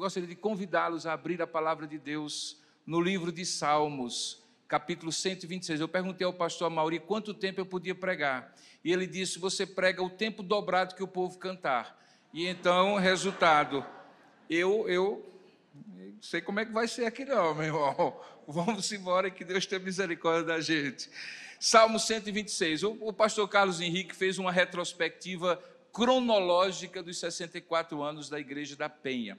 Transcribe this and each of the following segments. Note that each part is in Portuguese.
gostaria de convidá-los a abrir a palavra de Deus no livro de Salmos, capítulo 126. Eu perguntei ao pastor Mauri quanto tempo eu podia pregar. E ele disse: Você prega o tempo dobrado que o povo cantar. E então, resultado, eu, eu sei como é que vai ser aqui, não, meu irmão. Vamos embora que Deus tenha misericórdia da gente. Salmo 126. O, o pastor Carlos Henrique fez uma retrospectiva cronológica dos 64 anos da Igreja da Penha.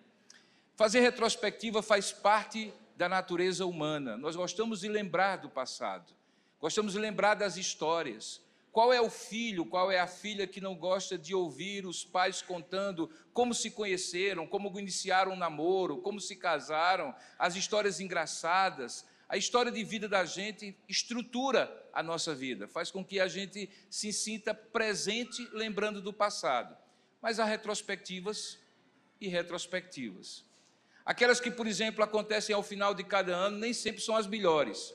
Fazer retrospectiva faz parte da natureza humana. Nós gostamos de lembrar do passado, gostamos de lembrar das histórias. Qual é o filho, qual é a filha que não gosta de ouvir os pais contando como se conheceram, como iniciaram um namoro, como se casaram, as histórias engraçadas? A história de vida da gente estrutura a nossa vida, faz com que a gente se sinta presente lembrando do passado. Mas há retrospectivas e retrospectivas. Aquelas que, por exemplo, acontecem ao final de cada ano, nem sempre são as melhores.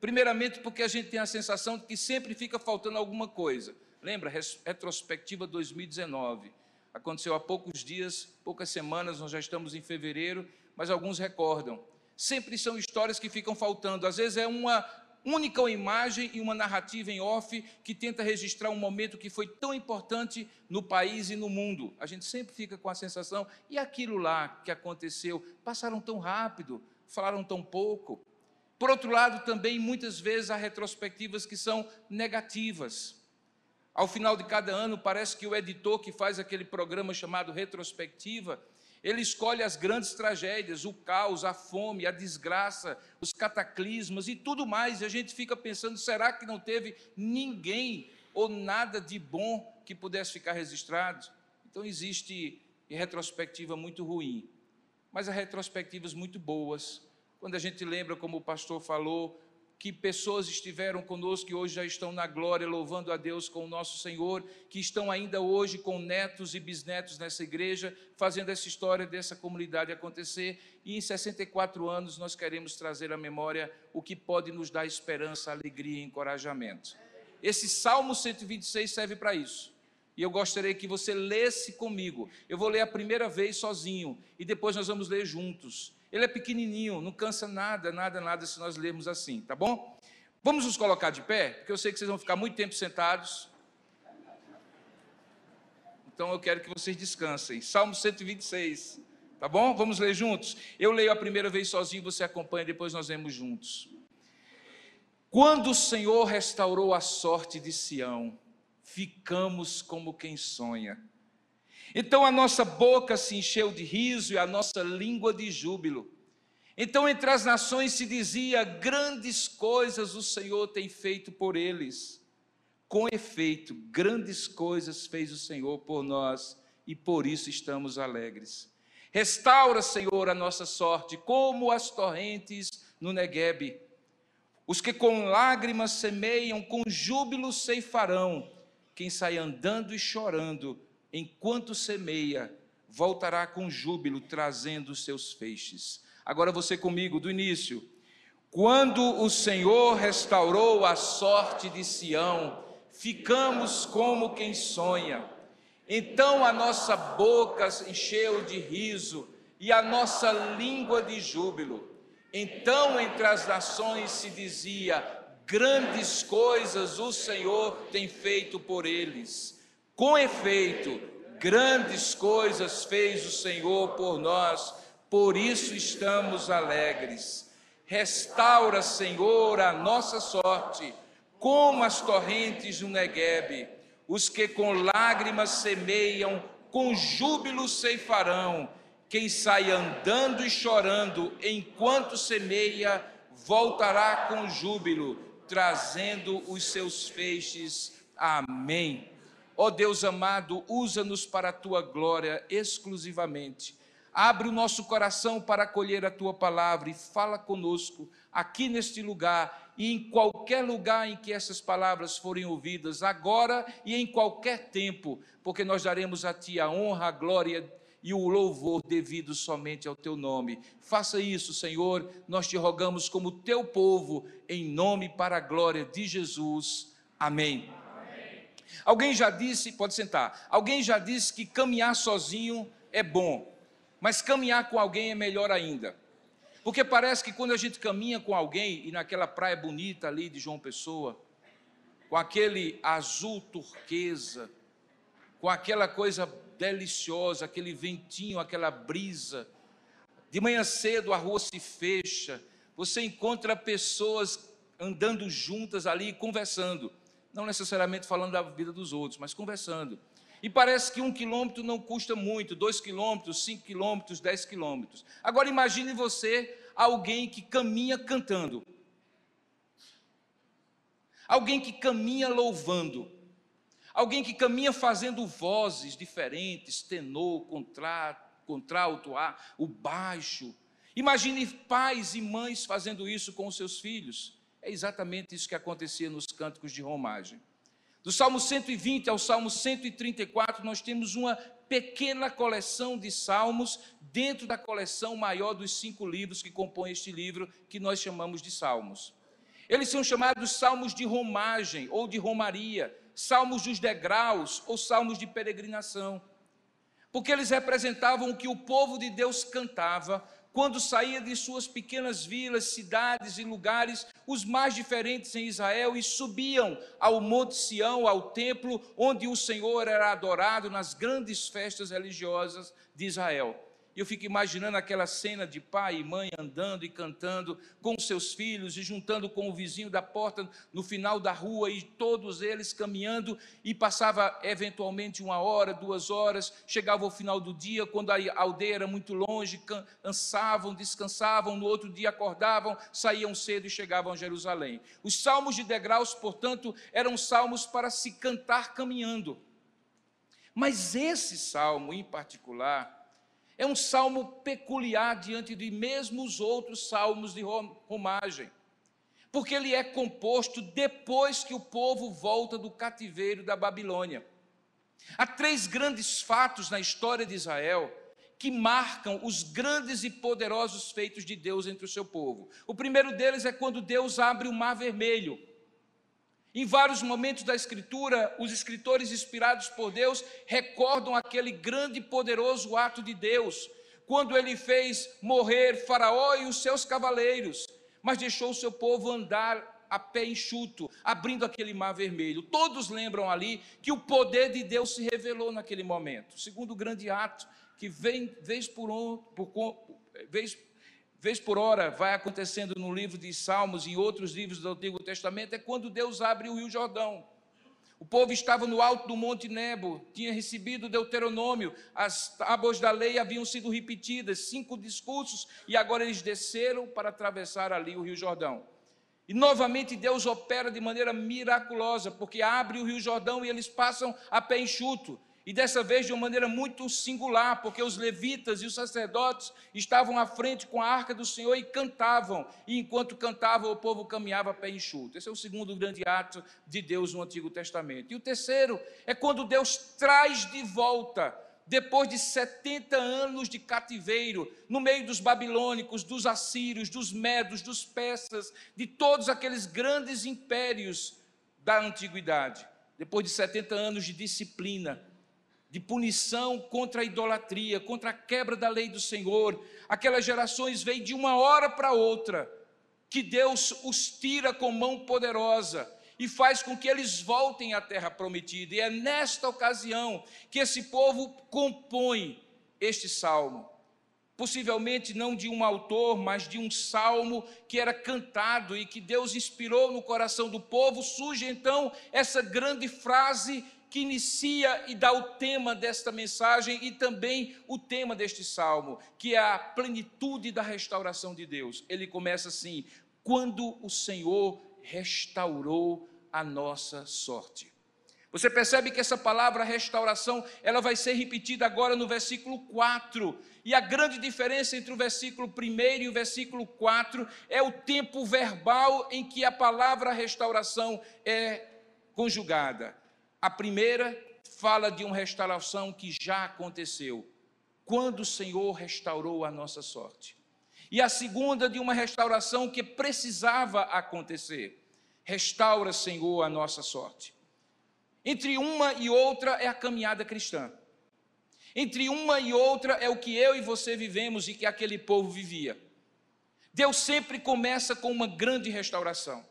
Primeiramente, porque a gente tem a sensação de que sempre fica faltando alguma coisa. Lembra, retrospectiva 2019. Aconteceu há poucos dias, poucas semanas, nós já estamos em fevereiro, mas alguns recordam. Sempre são histórias que ficam faltando. Às vezes é uma única imagem e uma narrativa em off que tenta registrar um momento que foi tão importante no país e no mundo. A gente sempre fica com a sensação, e aquilo lá que aconteceu, passaram tão rápido, falaram tão pouco. Por outro lado, também muitas vezes há retrospectivas que são negativas. Ao final de cada ano, parece que o editor que faz aquele programa chamado retrospectiva, ele escolhe as grandes tragédias, o caos, a fome, a desgraça, os cataclismas e tudo mais, e a gente fica pensando: será que não teve ninguém ou nada de bom que pudesse ficar registrado? Então existe retrospectiva muito ruim, mas há retrospectivas muito boas quando a gente lembra, como o pastor falou, que pessoas estiveram conosco e hoje já estão na glória, louvando a Deus com o nosso Senhor, que estão ainda hoje com netos e bisnetos nessa igreja, fazendo essa história dessa comunidade acontecer. E em 64 anos nós queremos trazer à memória o que pode nos dar esperança, alegria e encorajamento. Esse Salmo 126 serve para isso. E eu gostaria que você lesse comigo. Eu vou ler a primeira vez sozinho e depois nós vamos ler juntos. Ele é pequenininho, não cansa nada, nada, nada se nós lermos assim, tá bom? Vamos nos colocar de pé, porque eu sei que vocês vão ficar muito tempo sentados. Então eu quero que vocês descansem. Salmo 126, tá bom? Vamos ler juntos? Eu leio a primeira vez sozinho, você acompanha, depois nós lemos juntos. Quando o Senhor restaurou a sorte de Sião, ficamos como quem sonha. Então a nossa boca se encheu de riso e a nossa língua de júbilo. Então entre as nações se dizia: grandes coisas o Senhor tem feito por eles. Com efeito, grandes coisas fez o Senhor por nós e por isso estamos alegres. Restaura, Senhor, a nossa sorte, como as torrentes no Neguebe. Os que com lágrimas semeiam, com júbilo ceifarão. Quem sai andando e chorando, enquanto semeia, voltará com júbilo, trazendo seus feixes. Agora você comigo, do início. Quando o Senhor restaurou a sorte de Sião, ficamos como quem sonha. Então a nossa boca se encheu de riso e a nossa língua de júbilo. Então entre as nações se dizia: grandes coisas o Senhor tem feito por eles. Com efeito, grandes coisas fez o Senhor por nós, por isso estamos alegres. Restaura, Senhor, a nossa sorte, como as torrentes do Neguebe. Os que com lágrimas semeiam, com júbilo ceifarão. Quem sai andando e chorando enquanto semeia, voltará com júbilo, trazendo os seus feixes. Amém. Ó oh Deus amado, usa-nos para a tua glória exclusivamente. Abre o nosso coração para acolher a tua palavra e fala conosco aqui neste lugar e em qualquer lugar em que essas palavras forem ouvidas, agora e em qualquer tempo, porque nós daremos a ti a honra, a glória e o louvor devido somente ao teu nome. Faça isso, Senhor, nós te rogamos como teu povo, em nome para a glória de Jesus. Amém. Alguém já disse, pode sentar, alguém já disse que caminhar sozinho é bom. Mas caminhar com alguém é melhor ainda. Porque parece que quando a gente caminha com alguém, e naquela praia bonita ali de João Pessoa, com aquele azul turquesa, com aquela coisa deliciosa, aquele ventinho, aquela brisa, de manhã cedo a rua se fecha, você encontra pessoas andando juntas ali, conversando, não necessariamente falando da vida dos outros, mas conversando. E parece que um quilômetro não custa muito, dois quilômetros, cinco quilômetros, dez quilômetros. Agora imagine você, alguém que caminha cantando, alguém que caminha louvando, alguém que caminha fazendo vozes diferentes, tenor, contrato, contralto, o baixo. Imagine pais e mães fazendo isso com os seus filhos. É exatamente isso que acontecia nos cânticos de romagem. Do Salmo 120 ao Salmo 134, nós temos uma pequena coleção de salmos dentro da coleção maior dos cinco livros que compõem este livro, que nós chamamos de Salmos. Eles são chamados salmos de romagem ou de romaria, salmos dos degraus ou salmos de peregrinação, porque eles representavam o que o povo de Deus cantava quando saía de suas pequenas vilas, cidades e lugares, os mais diferentes em Israel, e subiam ao Monte Sião, ao templo, onde o Senhor era adorado nas grandes festas religiosas de Israel. Eu fico imaginando aquela cena de pai e mãe andando e cantando com seus filhos e juntando com o vizinho da porta no final da rua e todos eles caminhando e passava eventualmente uma hora, duas horas, chegava ao final do dia, quando a aldeia era muito longe, cansavam, descansavam, no outro dia acordavam, saíam cedo e chegavam a Jerusalém. Os salmos de degraus, portanto, eram salmos para se cantar caminhando. Mas esse salmo em particular, é um salmo peculiar diante de mesmo os outros salmos de romagem, porque ele é composto depois que o povo volta do cativeiro da Babilônia. Há três grandes fatos na história de Israel que marcam os grandes e poderosos feitos de Deus entre o seu povo. O primeiro deles é quando Deus abre o mar vermelho. Em vários momentos da Escritura, os escritores inspirados por Deus recordam aquele grande e poderoso ato de Deus, quando ele fez morrer Faraó e os seus cavaleiros, mas deixou o seu povo andar a pé enxuto, abrindo aquele mar vermelho. Todos lembram ali que o poder de Deus se revelou naquele momento. Segundo grande ato que vem vez por, um, por vez vez por hora vai acontecendo no livro de Salmos e outros livros do Antigo Testamento, é quando Deus abre o Rio Jordão. O povo estava no alto do Monte Nebo, tinha recebido o Deuteronômio, as tábuas da lei haviam sido repetidas, cinco discursos, e agora eles desceram para atravessar ali o Rio Jordão. E novamente Deus opera de maneira miraculosa, porque abre o Rio Jordão e eles passam a pé enxuto e dessa vez de uma maneira muito singular, porque os levitas e os sacerdotes estavam à frente com a arca do Senhor e cantavam, e enquanto cantavam, o povo caminhava a pé enxuto. Esse é o segundo grande ato de Deus no Antigo Testamento. E o terceiro é quando Deus traz de volta depois de 70 anos de cativeiro, no meio dos babilônicos, dos assírios, dos medos, dos persas, de todos aqueles grandes impérios da antiguidade. Depois de 70 anos de disciplina, de punição contra a idolatria, contra a quebra da lei do Senhor. Aquelas gerações veem de uma hora para outra que Deus os tira com mão poderosa e faz com que eles voltem à terra prometida. E é nesta ocasião que esse povo compõe este salmo. Possivelmente não de um autor, mas de um salmo que era cantado e que Deus inspirou no coração do povo. Surge então essa grande frase que inicia e dá o tema desta mensagem e também o tema deste salmo, que é a plenitude da restauração de Deus. Ele começa assim: quando o Senhor restaurou a nossa sorte. Você percebe que essa palavra restauração, ela vai ser repetida agora no versículo 4. E a grande diferença entre o versículo 1 e o versículo 4 é o tempo verbal em que a palavra restauração é conjugada. A primeira fala de uma restauração que já aconteceu, quando o Senhor restaurou a nossa sorte. E a segunda de uma restauração que precisava acontecer. Restaura, Senhor, a nossa sorte. Entre uma e outra é a caminhada cristã. Entre uma e outra é o que eu e você vivemos e que aquele povo vivia. Deus sempre começa com uma grande restauração.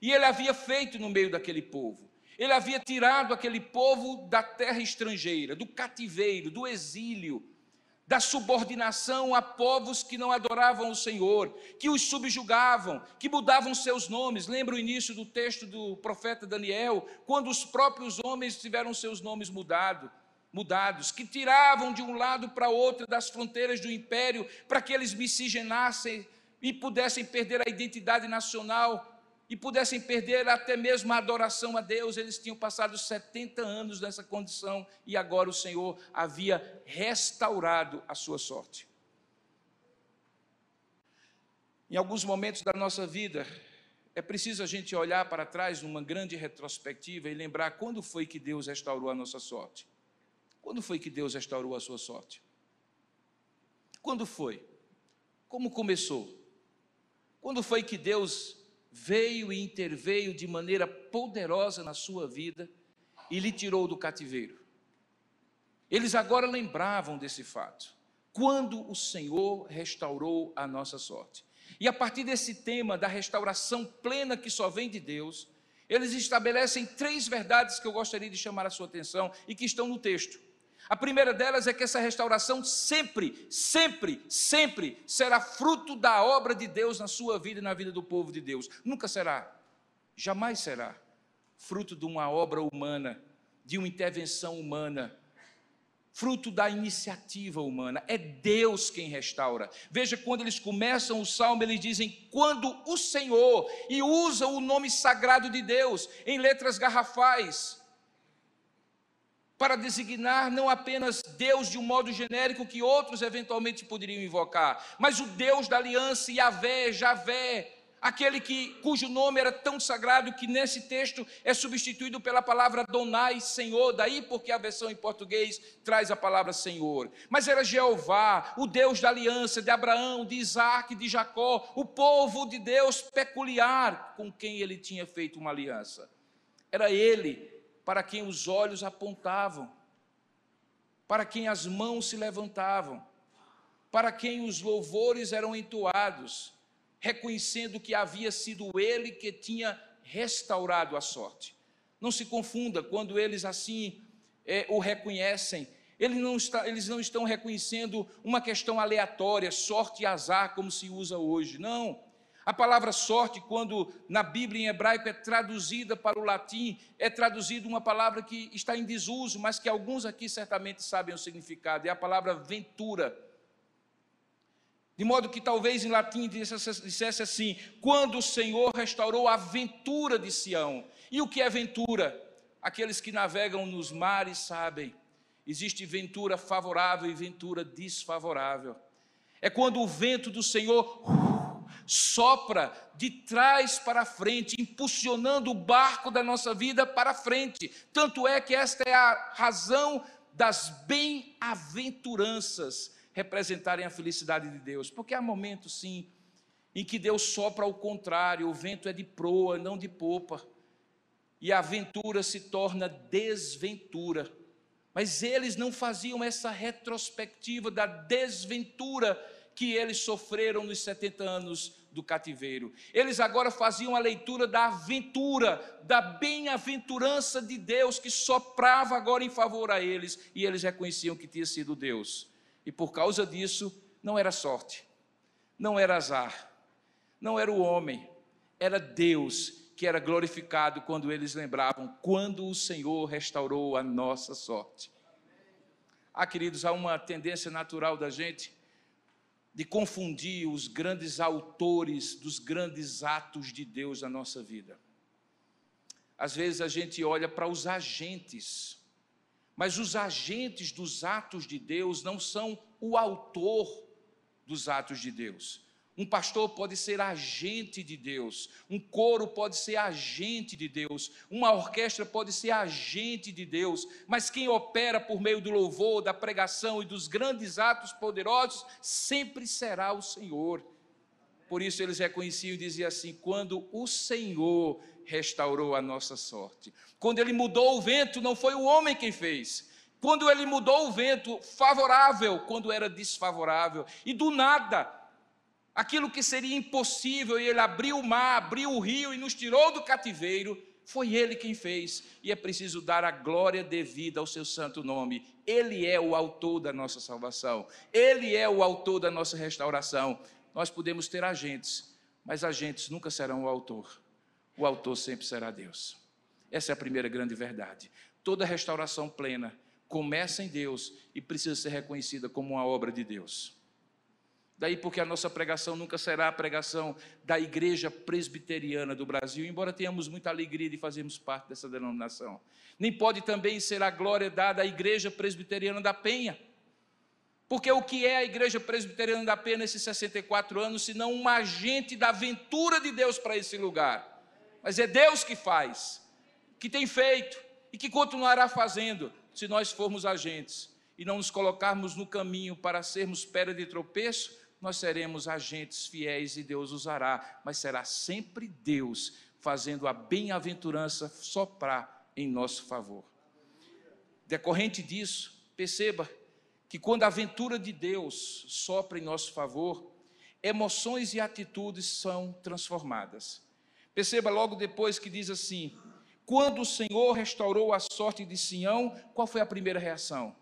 E ele havia feito no meio daquele povo. Ele havia tirado aquele povo da terra estrangeira, do cativeiro, do exílio, da subordinação a povos que não adoravam o Senhor, que os subjugavam, que mudavam seus nomes. Lembra o início do texto do profeta Daniel, quando os próprios homens tiveram seus nomes mudados, mudados, que tiravam de um lado para outro das fronteiras do império para que eles miscigenassem e pudessem perder a identidade nacional e pudessem perder até mesmo a adoração a Deus. Eles tinham passado 70 anos nessa condição e agora o Senhor havia restaurado a sua sorte. Em alguns momentos da nossa vida, é preciso a gente olhar para trás numa grande retrospectiva e lembrar quando foi que Deus restaurou a nossa sorte. Quando foi que Deus restaurou a sua sorte? Quando foi? Como começou? Quando foi que Deus veio e interveio de maneira poderosa na sua vida e lhe tirou do cativeiro. Eles agora lembravam desse fato, quando o Senhor restaurou a nossa sorte. E a partir desse tema da restauração plena que só vem de Deus, eles estabelecem três verdades que eu gostaria de chamar a sua atenção e que estão no texto. A primeira delas é que essa restauração sempre, sempre, sempre será fruto da obra de Deus na sua vida e na vida do povo de Deus. Nunca será, jamais será fruto de uma obra humana, de uma intervenção humana, fruto da iniciativa humana. É Deus quem restaura. Veja quando eles começam o salmo, eles dizem quando o Senhor e usam o nome sagrado de Deus em letras garrafais para designar não apenas Deus de um modo genérico que outros eventualmente poderiam invocar, mas o Deus da aliança, Yahvé, Javé, aquele que, cujo nome era tão sagrado que nesse texto é substituído pela palavra Donai, Senhor, daí porque a versão em português traz a palavra Senhor. Mas era Jeová, o Deus da aliança de Abraão, de Isaac, de Jacó, o povo de Deus peculiar com quem ele tinha feito uma aliança. Era ele para quem os olhos apontavam, para quem as mãos se levantavam, para quem os louvores eram entoados, reconhecendo que havia sido ele que tinha restaurado a sorte. Não se confunda quando eles assim é, o reconhecem. Eles não, está, eles não estão reconhecendo uma questão aleatória, sorte e azar, como se usa hoje. Não. A palavra sorte, quando na Bíblia em hebraico é traduzida para o latim, é traduzida uma palavra que está em desuso, mas que alguns aqui certamente sabem o significado, é a palavra ventura. De modo que talvez em latim dissesse assim: quando o Senhor restaurou a ventura de Sião. E o que é ventura? Aqueles que navegam nos mares sabem. Existe ventura favorável e ventura desfavorável. É quando o vento do Senhor sopra de trás para frente, impulsionando o barco da nossa vida para frente. Tanto é que esta é a razão das bem-aventuranças representarem a felicidade de Deus, porque há momentos sim em que Deus sopra ao contrário, o vento é de proa, não de popa, e a aventura se torna desventura. Mas eles não faziam essa retrospectiva da desventura que eles sofreram nos 70 anos do cativeiro. Eles agora faziam a leitura da aventura, da bem-aventurança de Deus que soprava agora em favor a eles, e eles reconheciam que tinha sido Deus. E por causa disso, não era sorte, não era azar, não era o homem, era Deus que era glorificado quando eles lembravam quando o Senhor restaurou a nossa sorte. Ah, queridos, há uma tendência natural da gente de confundir os grandes autores dos grandes atos de Deus na nossa vida. Às vezes a gente olha para os agentes, mas os agentes dos atos de Deus não são o autor dos atos de Deus. Um pastor pode ser agente de Deus, um coro pode ser agente de Deus, uma orquestra pode ser agente de Deus, mas quem opera por meio do louvor, da pregação e dos grandes atos poderosos sempre será o Senhor. Por isso eles reconheciam e diziam assim: quando o Senhor restaurou a nossa sorte, quando ele mudou o vento, não foi o homem quem fez, quando ele mudou o vento favorável quando era desfavorável, e do nada, aquilo que seria impossível, e ele abriu o mar, abriu o rio e nos tirou do cativeiro, foi ele quem fez, e é preciso dar a glória devida ao seu santo nome. Ele é o autor da nossa salvação, ele é o autor da nossa restauração. Nós podemos ter agentes, mas agentes nunca serão o autor. O autor sempre será Deus. Essa é a primeira grande verdade. Toda restauração plena começa em Deus e precisa ser reconhecida como uma obra de Deus. Daí porque a nossa pregação nunca será a pregação da igreja presbiteriana do Brasil, embora tenhamos muita alegria de fazermos parte dessa denominação. Nem pode também ser a glória dada à igreja presbiteriana da Penha. Porque o que é a igreja presbiteriana da Penha nesses 64 anos, senão um agente da aventura de Deus para esse lugar? Mas é Deus que faz, que tem feito e que continuará fazendo se nós formos agentes e não nos colocarmos no caminho para sermos pedra de tropeço, nós seremos agentes fiéis e Deus usará, mas será sempre Deus fazendo a bem-aventurança soprar em nosso favor. Decorrente disso, perceba que quando a aventura de Deus sopra em nosso favor, emoções e atitudes são transformadas. Perceba logo depois que diz assim: quando o Senhor restaurou a sorte de Sião, qual foi a primeira reação?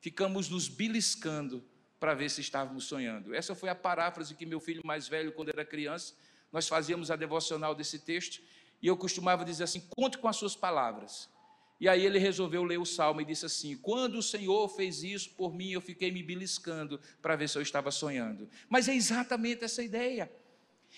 Ficamos nos beliscando para ver se estávamos sonhando. Essa foi a paráfrase que meu filho mais velho, quando era criança, nós fazíamos a devocional desse texto, e eu costumava dizer assim: conte com as suas palavras. E aí ele resolveu ler o salmo e disse assim: Quando o Senhor fez isso por mim, eu fiquei me beliscando para ver se eu estava sonhando. Mas é exatamente essa ideia.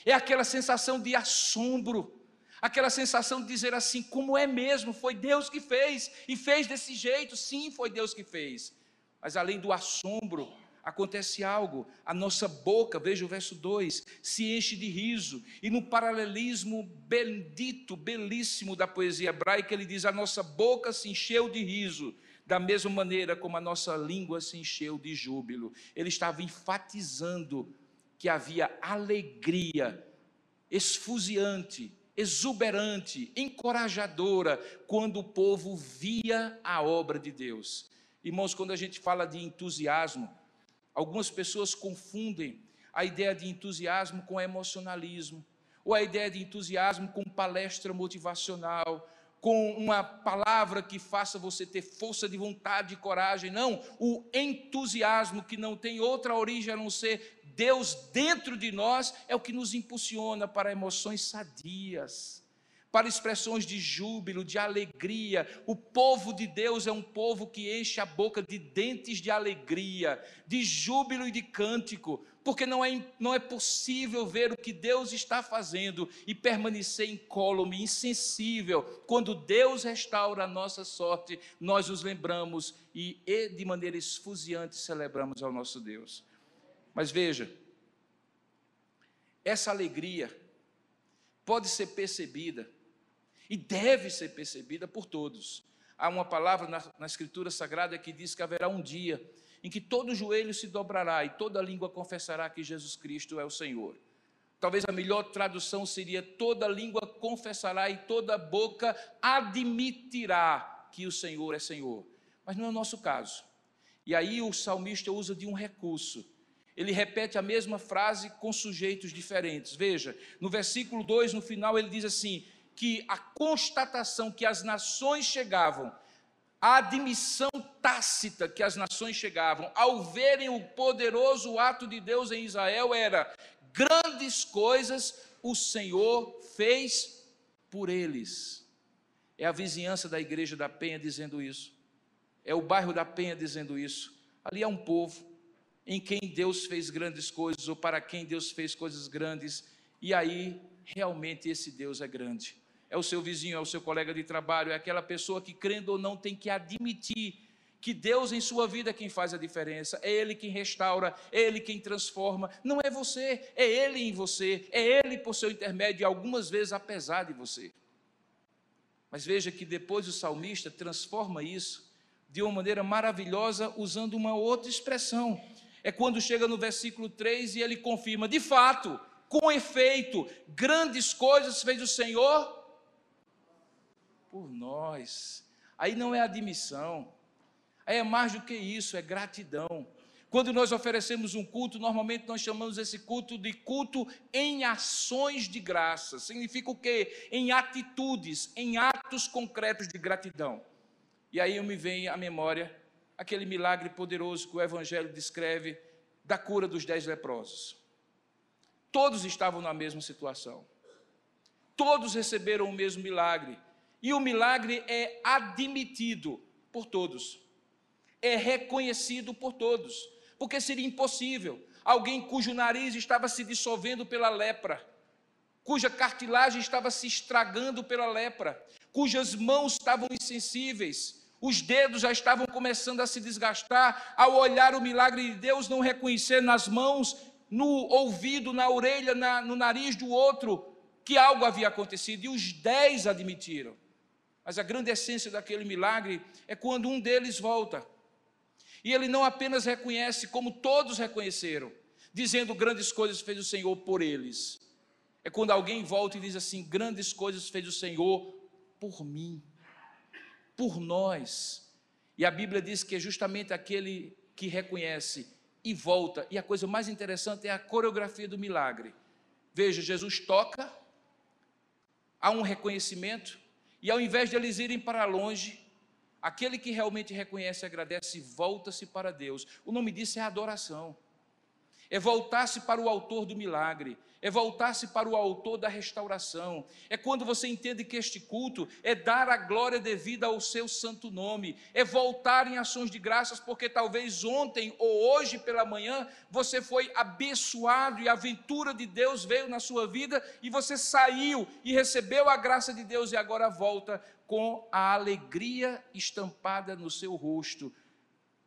É aquela sensação de assombro aquela sensação de dizer assim, como é mesmo, foi Deus que fez, e fez desse jeito, sim, foi Deus que fez. Mas além do assombro, acontece algo, a nossa boca, veja o verso 2, se enche de riso, e no paralelismo bendito, belíssimo da poesia hebraica, ele diz: a nossa boca se encheu de riso, da mesma maneira como a nossa língua se encheu de júbilo. Ele estava enfatizando que havia alegria esfuziante exuberante, encorajadora, quando o povo via a obra de Deus. Irmãos, quando a gente fala de entusiasmo, algumas pessoas confundem a ideia de entusiasmo com emocionalismo, ou a ideia de entusiasmo com palestra motivacional, com uma palavra que faça você ter força de vontade e coragem. Não, o entusiasmo que não tem outra origem a não ser Deus dentro de nós é o que nos impulsiona para emoções sadias, para expressões de júbilo, de alegria. O povo de Deus é um povo que enche a boca de dentes de alegria, de júbilo e de cântico, porque não é, não é possível ver o que Deus está fazendo e permanecer incólume, insensível. Quando Deus restaura a nossa sorte, nós nos lembramos e, e de maneira esfuziante celebramos ao nosso Deus. Mas veja, essa alegria pode ser percebida e deve ser percebida por todos. Há uma palavra na, na Escritura Sagrada que diz que haverá um dia em que todo joelho se dobrará e toda língua confessará que Jesus Cristo é o Senhor. Talvez a melhor tradução seria: toda língua confessará e toda boca admitirá que o Senhor é Senhor. Mas não é o nosso caso. E aí o salmista usa de um recurso. Ele repete a mesma frase com sujeitos diferentes. Veja, no versículo 2, no final, ele diz assim: que a constatação que as nações chegavam a admissão tácita que as nações chegavam ao verem o poderoso ato de Deus em Israel era: grandes coisas o Senhor fez por eles. É a vizinhança da igreja da Penha dizendo isso, é o bairro da Penha dizendo isso. Ali é um povo em quem Deus fez grandes coisas, ou para quem Deus fez coisas grandes, e aí realmente esse Deus é grande é o seu vizinho, é o seu colega de trabalho, é aquela pessoa que, crendo ou não, tem que admitir que Deus em sua vida é quem faz a diferença, é Ele quem restaura, é Ele quem transforma, não é você, é Ele em você, é Ele por seu intermédio, algumas vezes apesar de você. Mas veja que depois o salmista transforma isso de uma maneira maravilhosa, usando uma outra expressão. É quando chega no versículo 3 e ele confirma: de fato, com efeito, grandes coisas fez o Senhor por nós. Aí não é admissão, Aí é mais do que isso, é gratidão. Quando nós oferecemos um culto, normalmente nós chamamos esse culto de culto em ações de graça. Significa o quê? Em atitudes, em atos concretos de gratidão. E aí me vem à memória aquele milagre poderoso que o Evangelho descreve da cura dos dez leprosos. Todos estavam na mesma situação. Todos receberam o mesmo milagre. E o milagre é admitido por todos. É reconhecido por todos porque seria impossível. Alguém cujo nariz estava se dissolvendo pela lepra, cuja cartilagem estava se estragando pela lepra, cujas mãos estavam insensíveis, os dedos já estavam começando a se desgastar, ao olhar o milagre de Deus, não reconhecer nas mãos, no ouvido, na orelha, na, no nariz do outro, que algo havia acontecido, e os dez admitiram. Mas a grande essência daquele milagre é quando um deles volta e ele não apenas reconhece, como todos reconheceram, dizendo grandes coisas fez o Senhor por eles. É quando alguém volta e diz assim: grandes coisas fez o Senhor por mim, por nós. E a Bíblia diz que é justamente aquele que reconhece e volta. E a coisa mais interessante é a coreografia do milagre. Veja, Jesus toca, há um reconhecimento, e ao invés de eles irem para longe, Aquele que realmente reconhece, agradece e volta-se para Deus. O nome disso é adoração. É voltar-se para o autor do milagre, é voltar-se para o autor da restauração. É quando você entende que este culto é dar a glória devida ao seu santo nome, é voltar em ações de graças, porque talvez ontem ou hoje pela manhã você foi abençoado e a aventura de Deus veio na sua vida e você saiu e recebeu a graça de Deus e agora volta com a alegria estampada no seu rosto,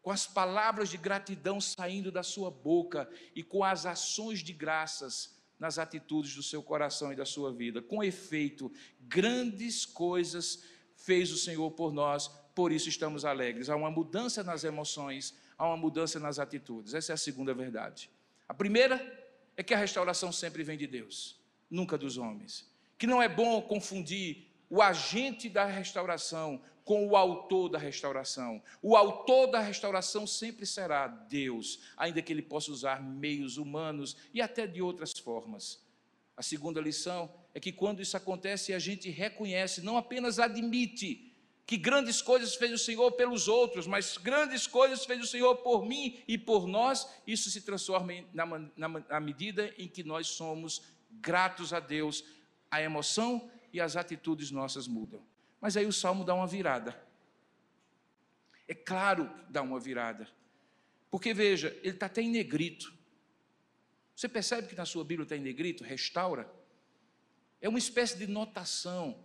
com as palavras de gratidão saindo da sua boca e com as ações de graças nas atitudes do seu coração e da sua vida. Com efeito, grandes coisas fez o Senhor por nós, por isso estamos alegres. Há uma mudança nas emoções, há uma mudança nas atitudes. Essa é a segunda verdade. A primeira é que a restauração sempre vem de Deus, nunca dos homens. Que não é bom confundir o agente da restauração com o autor da restauração. O autor da restauração sempre será Deus, ainda que ele possa usar meios humanos e até de outras formas. A segunda lição é que quando isso acontece, a gente reconhece, não apenas admite que grandes coisas fez o Senhor pelos outros, mas grandes coisas fez o Senhor por mim e por nós, isso se transforma na, na, na medida em que nós somos gratos a Deus. A emoção e as atitudes nossas mudam. Mas aí o salmo dá uma virada. É claro que dá uma virada. Porque veja, ele está até em negrito. Você percebe que na sua Bíblia está em negrito? Restaura. É uma espécie de notação,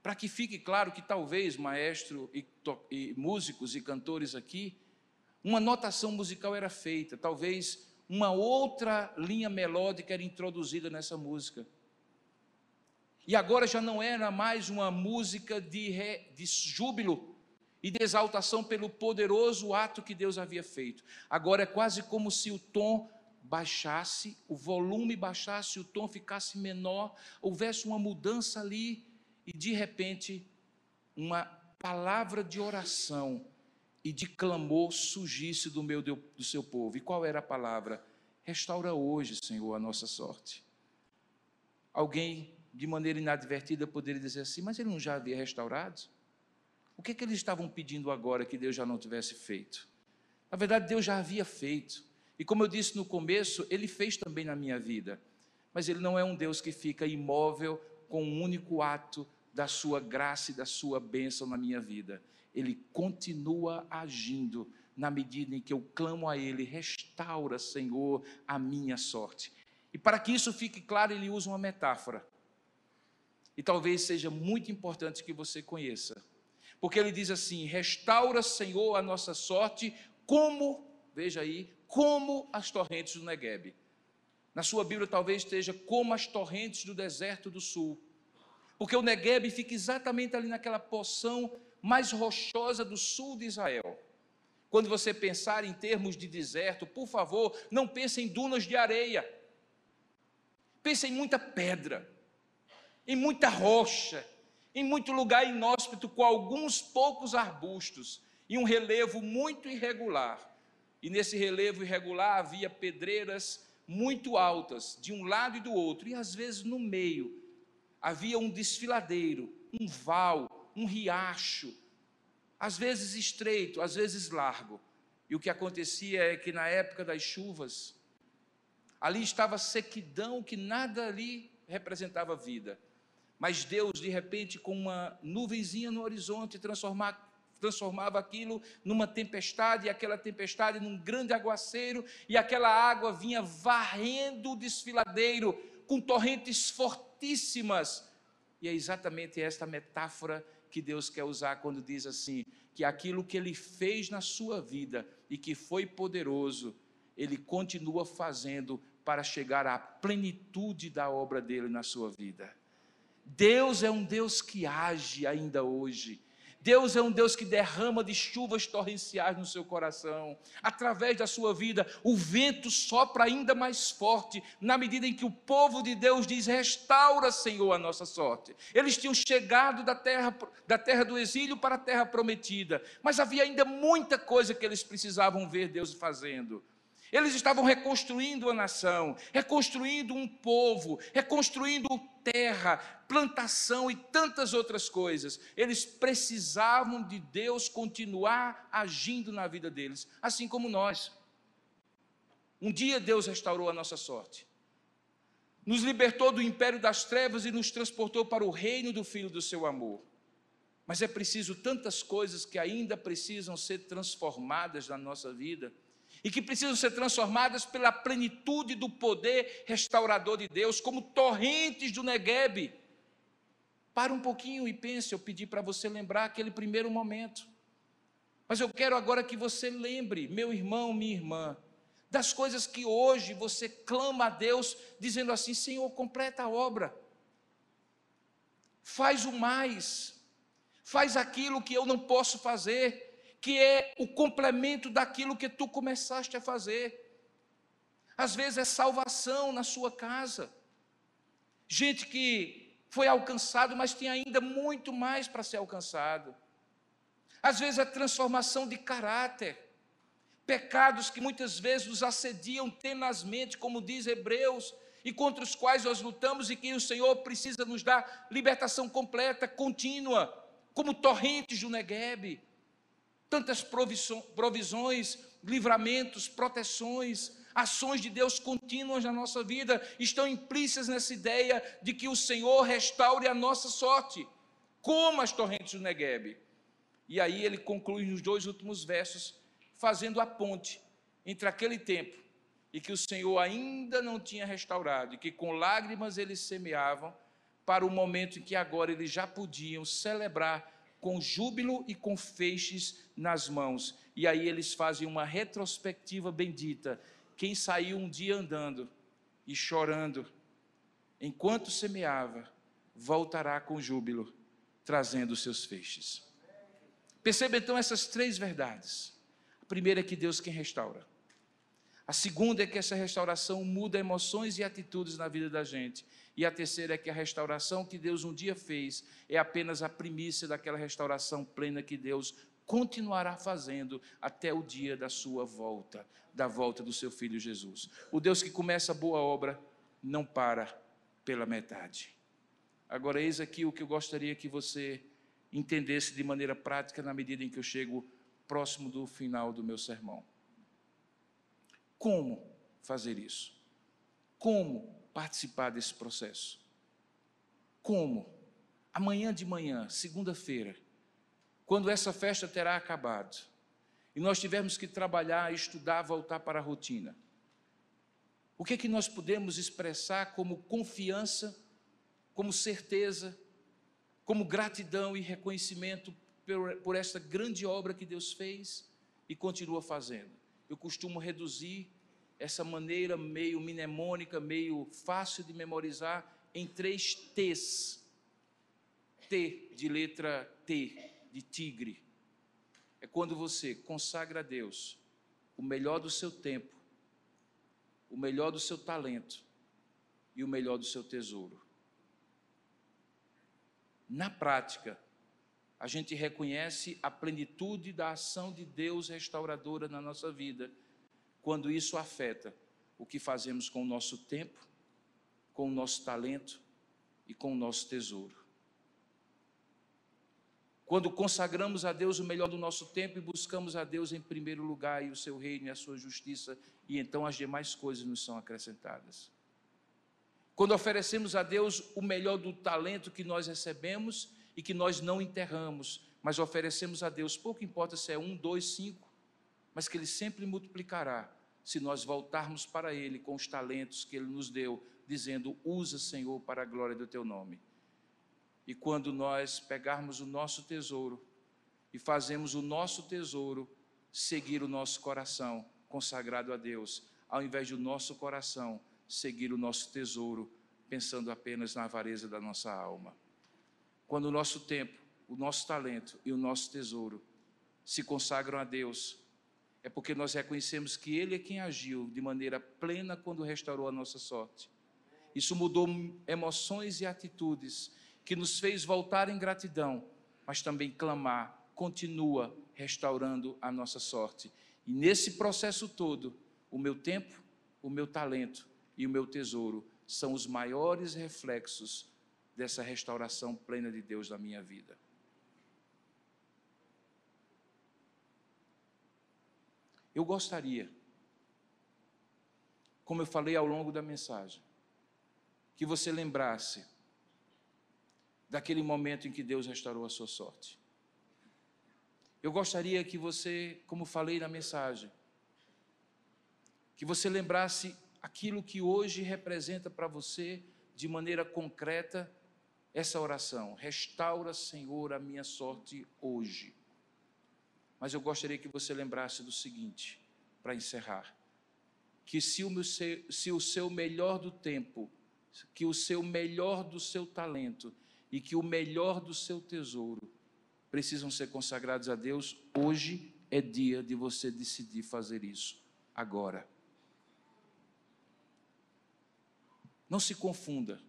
para que fique claro que talvez maestro e, e músicos e cantores aqui, uma notação musical era feita, talvez uma outra linha melódica era introduzida nessa música. E agora já não era mais uma música de, re, de júbilo e de exaltação pelo poderoso ato que Deus havia feito. Agora é quase como se o tom baixasse, o volume baixasse, o tom ficasse menor, houvesse uma mudança ali e de repente uma palavra de oração e de clamor surgisse do meu do seu povo. E qual era a palavra? Restaura hoje, Senhor, a nossa sorte. Alguém de maneira inadvertida, poderia dizer assim: mas ele não já havia restaurado? O que, é que eles estavam pedindo agora que Deus já não tivesse feito? Na verdade, Deus já havia feito. E como eu disse no começo, ele fez também na minha vida. Mas ele não é um Deus que fica imóvel com um único ato da sua graça e da sua bênção na minha vida. Ele continua agindo na medida em que eu clamo a Ele, restaura, Senhor, a minha sorte. E para que isso fique claro, ele usa uma metáfora e talvez seja muito importante que você conheça. Porque ele diz assim: restaura, Senhor, a nossa sorte, como, veja aí, como as torrentes do Negueb. Na sua Bíblia talvez esteja como as torrentes do deserto do sul. Porque o Negueb fica exatamente ali naquela porção mais rochosa do sul de Israel. Quando você pensar em termos de deserto, por favor, não pense em dunas de areia. Pense em muita pedra em muita rocha, em muito lugar inóspito, com alguns poucos arbustos. e um relevo muito irregular. E nesse relevo irregular havia pedreiras muito altas, de um lado e do outro, e às vezes no meio havia um desfiladeiro, um val, um riacho, às vezes estreito, às vezes largo. E o que acontecia é que na época das chuvas, ali estava sequidão, que nada ali representava vida. Mas Deus, de repente, com uma nuvenzinha no horizonte, transformar transformava aquilo numa tempestade, e aquela tempestade num grande aguaceiro, e aquela água vinha varrendo o desfiladeiro com torrentes fortíssimas. E é exatamente esta metáfora que Deus quer usar quando diz assim: que aquilo que Ele fez na sua vida e que foi poderoso, Ele continua fazendo para chegar à plenitude da obra dele na sua vida. Deus é um Deus que age ainda hoje. Deus é um Deus que derrama de chuvas torrenciais no seu coração. Através da sua vida, o vento sopra ainda mais forte, na medida em que o povo de Deus diz: Restaura, Senhor, a nossa sorte. Eles tinham chegado da terra, da terra do exílio para a terra prometida, mas havia ainda muita coisa que eles precisavam ver Deus fazendo. Eles estavam reconstruindo a nação, reconstruindo um povo, reconstruindo terra, plantação e tantas outras coisas. Eles precisavam de Deus continuar agindo na vida deles, assim como nós. Um dia Deus restaurou a nossa sorte, nos libertou do império das trevas e nos transportou para o reino do Filho do seu amor. Mas é preciso tantas coisas que ainda precisam ser transformadas na nossa vida e que precisam ser transformadas pela plenitude do poder restaurador de Deus, como torrentes do Negueb. Para um pouquinho e pense, eu pedi para você lembrar aquele primeiro momento. Mas eu quero agora que você lembre, meu irmão, minha irmã, das coisas que hoje você clama a Deus, dizendo assim: Senhor, completa a obra, faz o mais, faz aquilo que eu não posso fazer que é o complemento daquilo que tu começaste a fazer. Às vezes é salvação na sua casa. Gente que foi alcançado, mas tem ainda muito mais para ser alcançado. Às vezes é transformação de caráter. Pecados que muitas vezes nos assediam tenazmente, como diz Hebreus, e contra os quais nós lutamos e que o Senhor precisa nos dar libertação completa, contínua, como torrentes do Negueb tantas provisões, livramentos, proteções, ações de Deus contínuas na nossa vida estão implícitas nessa ideia de que o Senhor restaure a nossa sorte, como as torrentes do Negueb. E aí ele conclui nos dois últimos versos, fazendo a ponte entre aquele tempo e que o Senhor ainda não tinha restaurado, e que com lágrimas eles semeavam, para o momento em que agora eles já podiam celebrar com júbilo e com feixes nas mãos. E aí eles fazem uma retrospectiva bendita. Quem saiu um dia andando e chorando, enquanto semeava, voltará com júbilo, trazendo seus feixes. Perceba então essas três verdades. A primeira é que Deus quem restaura. A segunda é que essa restauração muda emoções e atitudes na vida da gente. E a terceira é que a restauração que Deus um dia fez é apenas a primícia daquela restauração plena que Deus continuará fazendo até o dia da sua volta, da volta do seu filho Jesus. O Deus que começa a boa obra não para pela metade. Agora, eis aqui o que eu gostaria que você entendesse de maneira prática na medida em que eu chego próximo do final do meu sermão. Como fazer isso? Como participar desse processo. Como? Amanhã de manhã, segunda-feira, quando essa festa terá acabado, e nós tivermos que trabalhar, estudar, voltar para a rotina. O que é que nós podemos expressar como confiança, como certeza, como gratidão e reconhecimento por, por esta grande obra que Deus fez e continua fazendo? Eu costumo reduzir essa maneira meio mnemônica, meio fácil de memorizar, em três T's. T de letra T, de tigre. É quando você consagra a Deus o melhor do seu tempo, o melhor do seu talento e o melhor do seu tesouro. Na prática, a gente reconhece a plenitude da ação de Deus restauradora na nossa vida, quando isso afeta o que fazemos com o nosso tempo, com o nosso talento e com o nosso tesouro. Quando consagramos a Deus o melhor do nosso tempo e buscamos a Deus em primeiro lugar e o seu reino e a sua justiça, e então as demais coisas nos são acrescentadas. Quando oferecemos a Deus o melhor do talento que nós recebemos e que nós não enterramos, mas oferecemos a Deus, pouco importa se é um, dois, cinco, mas que Ele sempre multiplicará se nós voltarmos para Ele com os talentos que Ele nos deu, dizendo: Usa, Senhor, para a glória do Teu nome. E quando nós pegarmos o nosso tesouro e fazemos o nosso tesouro seguir o nosso coração consagrado a Deus, ao invés do nosso coração seguir o nosso tesouro, pensando apenas na avareza da nossa alma. Quando o nosso tempo, o nosso talento e o nosso tesouro se consagram a Deus, é porque nós reconhecemos que Ele é quem agiu de maneira plena quando restaurou a nossa sorte. Isso mudou emoções e atitudes, que nos fez voltar em gratidão, mas também clamar, continua restaurando a nossa sorte. E nesse processo todo, o meu tempo, o meu talento e o meu tesouro são os maiores reflexos dessa restauração plena de Deus na minha vida. Eu gostaria, como eu falei ao longo da mensagem, que você lembrasse daquele momento em que Deus restaurou a sua sorte. Eu gostaria que você, como falei na mensagem, que você lembrasse aquilo que hoje representa para você de maneira concreta essa oração: restaura, Senhor, a minha sorte hoje. Mas eu gostaria que você lembrasse do seguinte, para encerrar: que se o, meu, se o seu melhor do tempo, que o seu melhor do seu talento e que o melhor do seu tesouro precisam ser consagrados a Deus, hoje é dia de você decidir fazer isso, agora. Não se confunda.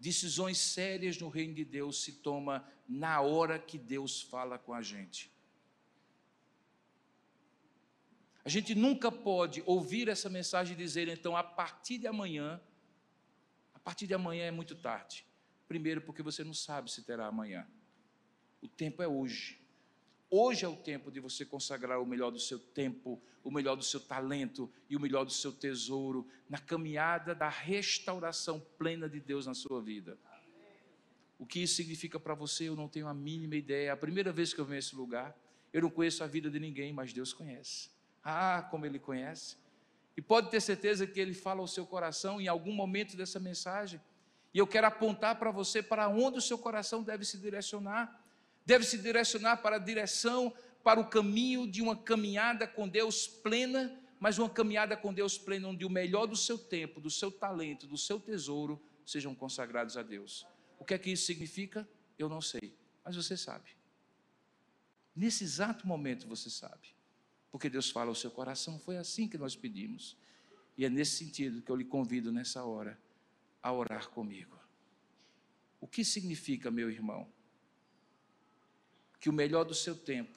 Decisões sérias no reino de Deus se toma na hora que Deus fala com a gente. A gente nunca pode ouvir essa mensagem e dizer, então, a partir de amanhã, a partir de amanhã é muito tarde. Primeiro, porque você não sabe se terá amanhã. O tempo é hoje. Hoje é o tempo de você consagrar o melhor do seu tempo, o melhor do seu talento e o melhor do seu tesouro na caminhada da restauração plena de Deus na sua vida. O que isso significa para você, eu não tenho a mínima ideia. É a primeira vez que eu venho a esse lugar, eu não conheço a vida de ninguém, mas Deus conhece. Ah, como Ele conhece. E pode ter certeza que Ele fala ao seu coração em algum momento dessa mensagem. E eu quero apontar para você para onde o seu coração deve se direcionar deve se direcionar para a direção, para o caminho de uma caminhada com Deus plena, mas uma caminhada com Deus plena, onde o melhor do seu tempo, do seu talento, do seu tesouro sejam consagrados a Deus. O que é que isso significa? Eu não sei, mas você sabe. Nesse exato momento você sabe, porque Deus fala ao seu coração, foi assim que nós pedimos. E é nesse sentido que eu lhe convido nessa hora a orar comigo. O que significa, meu irmão? Que o melhor do seu tempo,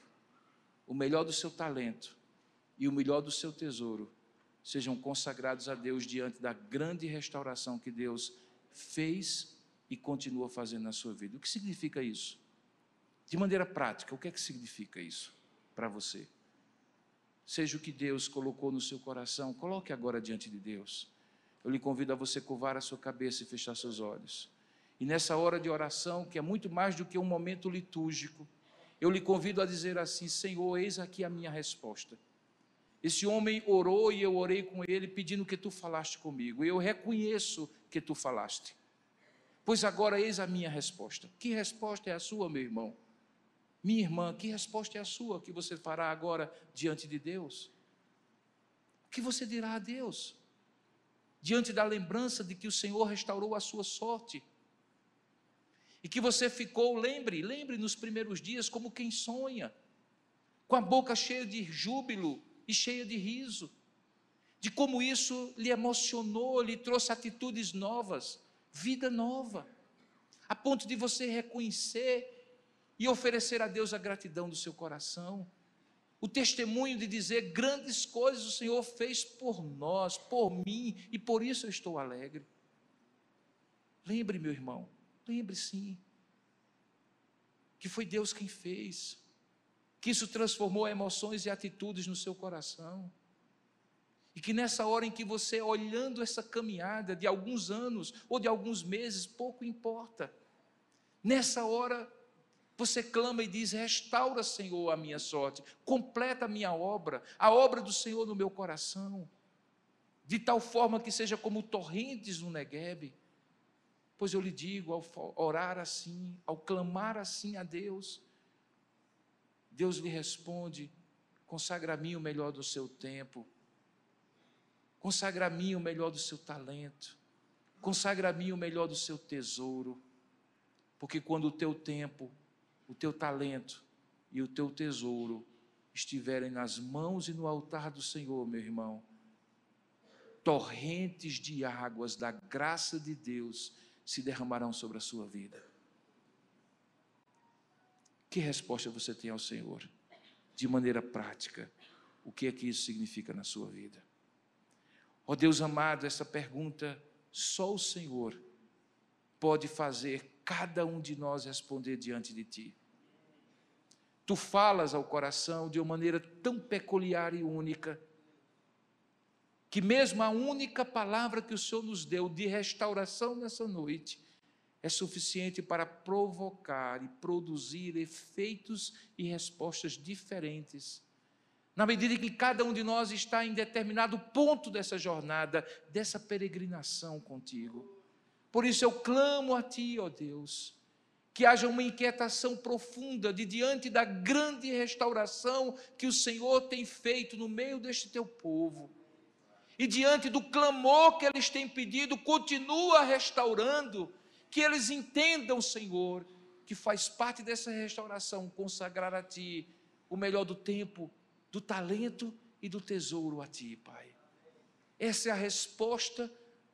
o melhor do seu talento e o melhor do seu tesouro sejam consagrados a Deus diante da grande restauração que Deus fez e continua fazendo na sua vida. O que significa isso? De maneira prática, o que é que significa isso para você? Seja o que Deus colocou no seu coração, coloque agora diante de Deus. Eu lhe convido a você curvar a sua cabeça e fechar seus olhos. E nessa hora de oração, que é muito mais do que um momento litúrgico, eu lhe convido a dizer assim: Senhor, eis aqui a minha resposta. Esse homem orou e eu orei com ele, pedindo que tu falaste comigo. Eu reconheço que tu falaste. Pois agora eis a minha resposta. Que resposta é a sua, meu irmão? Minha irmã, que resposta é a sua que você fará agora diante de Deus? O que você dirá a Deus? Diante da lembrança de que o Senhor restaurou a sua sorte e que você ficou, lembre, lembre nos primeiros dias como quem sonha, com a boca cheia de júbilo e cheia de riso, de como isso lhe emocionou, lhe trouxe atitudes novas, vida nova, a ponto de você reconhecer e oferecer a Deus a gratidão do seu coração. O testemunho de dizer grandes coisas o Senhor fez por nós, por mim, e por isso eu estou alegre. Lembre, meu irmão, lembre sim, que foi Deus quem fez, que isso transformou emoções e atitudes no seu coração. E que nessa hora em que você, olhando essa caminhada de alguns anos ou de alguns meses, pouco importa. Nessa hora, você clama e diz: Restaura, Senhor, a minha sorte, completa a minha obra, a obra do Senhor no meu coração, de tal forma que seja como torrentes no Neguebe. Pois eu lhe digo, ao orar assim, ao clamar assim a Deus, Deus lhe responde: consagra a mim o melhor do seu tempo, consagra a mim o melhor do seu talento, consagra a mim o melhor do seu tesouro, porque quando o teu tempo, o teu talento e o teu tesouro estiverem nas mãos e no altar do Senhor, meu irmão, torrentes de águas da graça de Deus se derramarão sobre a sua vida. Que resposta você tem ao Senhor? De maneira prática, o que é que isso significa na sua vida? Ó oh Deus amado, essa pergunta só o Senhor pode fazer cada um de nós responder diante de Ti. Tu falas ao coração de uma maneira tão peculiar e única, que mesmo a única palavra que o Senhor nos deu de restauração nessa noite é suficiente para provocar e produzir efeitos e respostas diferentes na medida que cada um de nós está em determinado ponto dessa jornada, dessa peregrinação contigo. Por isso eu clamo a Ti, ó Deus, que haja uma inquietação profunda de diante da grande restauração que o Senhor tem feito no meio deste teu povo. E diante do clamor que eles têm pedido, continua restaurando, que eles entendam, Senhor, que faz parte dessa restauração consagrar a Ti o melhor do tempo do talento e do tesouro a Ti, Pai. Essa é a resposta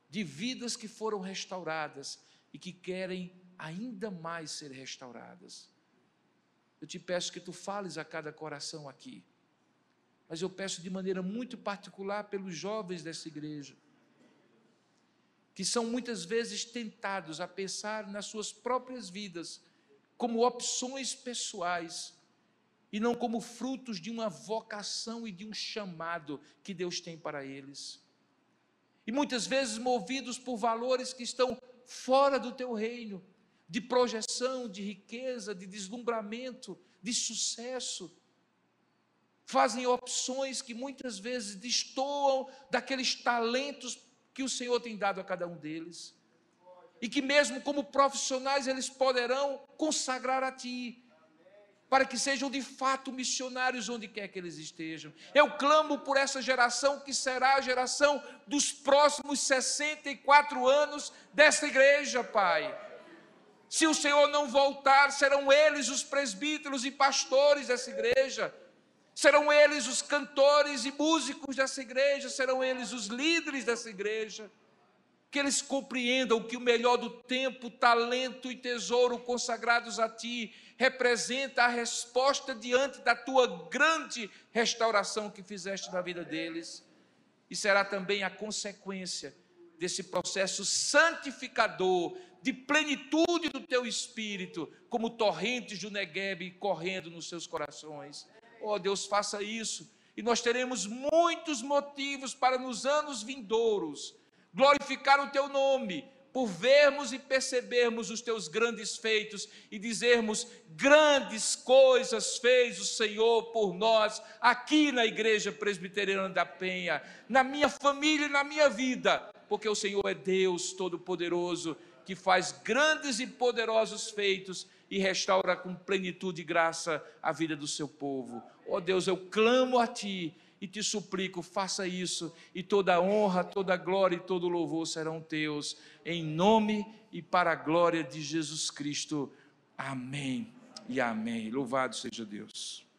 de vidas que foram restauradas e que querem ainda mais ser restauradas. Eu te peço que tu fales a cada coração aqui, mas eu peço de maneira muito particular pelos jovens dessa igreja, que são muitas vezes tentados a pensar nas suas próprias vidas como opções pessoais e não como frutos de uma vocação e de um chamado que Deus tem para eles. E muitas vezes movidos por valores que estão fora do teu reino, de projeção, de riqueza, de deslumbramento, de sucesso, fazem opções que muitas vezes destoam daqueles talentos que o Senhor tem dado a cada um deles. E que mesmo como profissionais eles poderão consagrar a ti, para que sejam de fato missionários onde quer que eles estejam. Eu clamo por essa geração que será a geração dos próximos 64 anos desta igreja, Pai. Se o Senhor não voltar, serão eles os presbíteros e pastores dessa igreja. Serão eles os cantores e músicos dessa igreja, serão eles os líderes dessa igreja. Que eles compreendam que o melhor do tempo, talento e tesouro consagrados a Ti representa a resposta diante da tua grande restauração que fizeste na vida deles, e será também a consequência desse processo santificador, de plenitude do teu espírito, como torrentes do Negueb correndo nos seus corações. Oh Deus, faça isso, e nós teremos muitos motivos para nos anos vindouros glorificar o teu nome por vermos e percebermos os teus grandes feitos e dizermos: grandes coisas fez o Senhor por nós, aqui na Igreja Presbiteriana da Penha, na minha família e na minha vida, porque o Senhor é Deus Todo-Poderoso, que faz grandes e poderosos feitos e restaura com plenitude e graça a vida do seu povo. Ó oh Deus, eu clamo a Ti e te suplico, faça isso, e toda honra, toda glória e todo louvor serão teus, em nome e para a glória de Jesus Cristo. Amém e amém. Louvado seja Deus.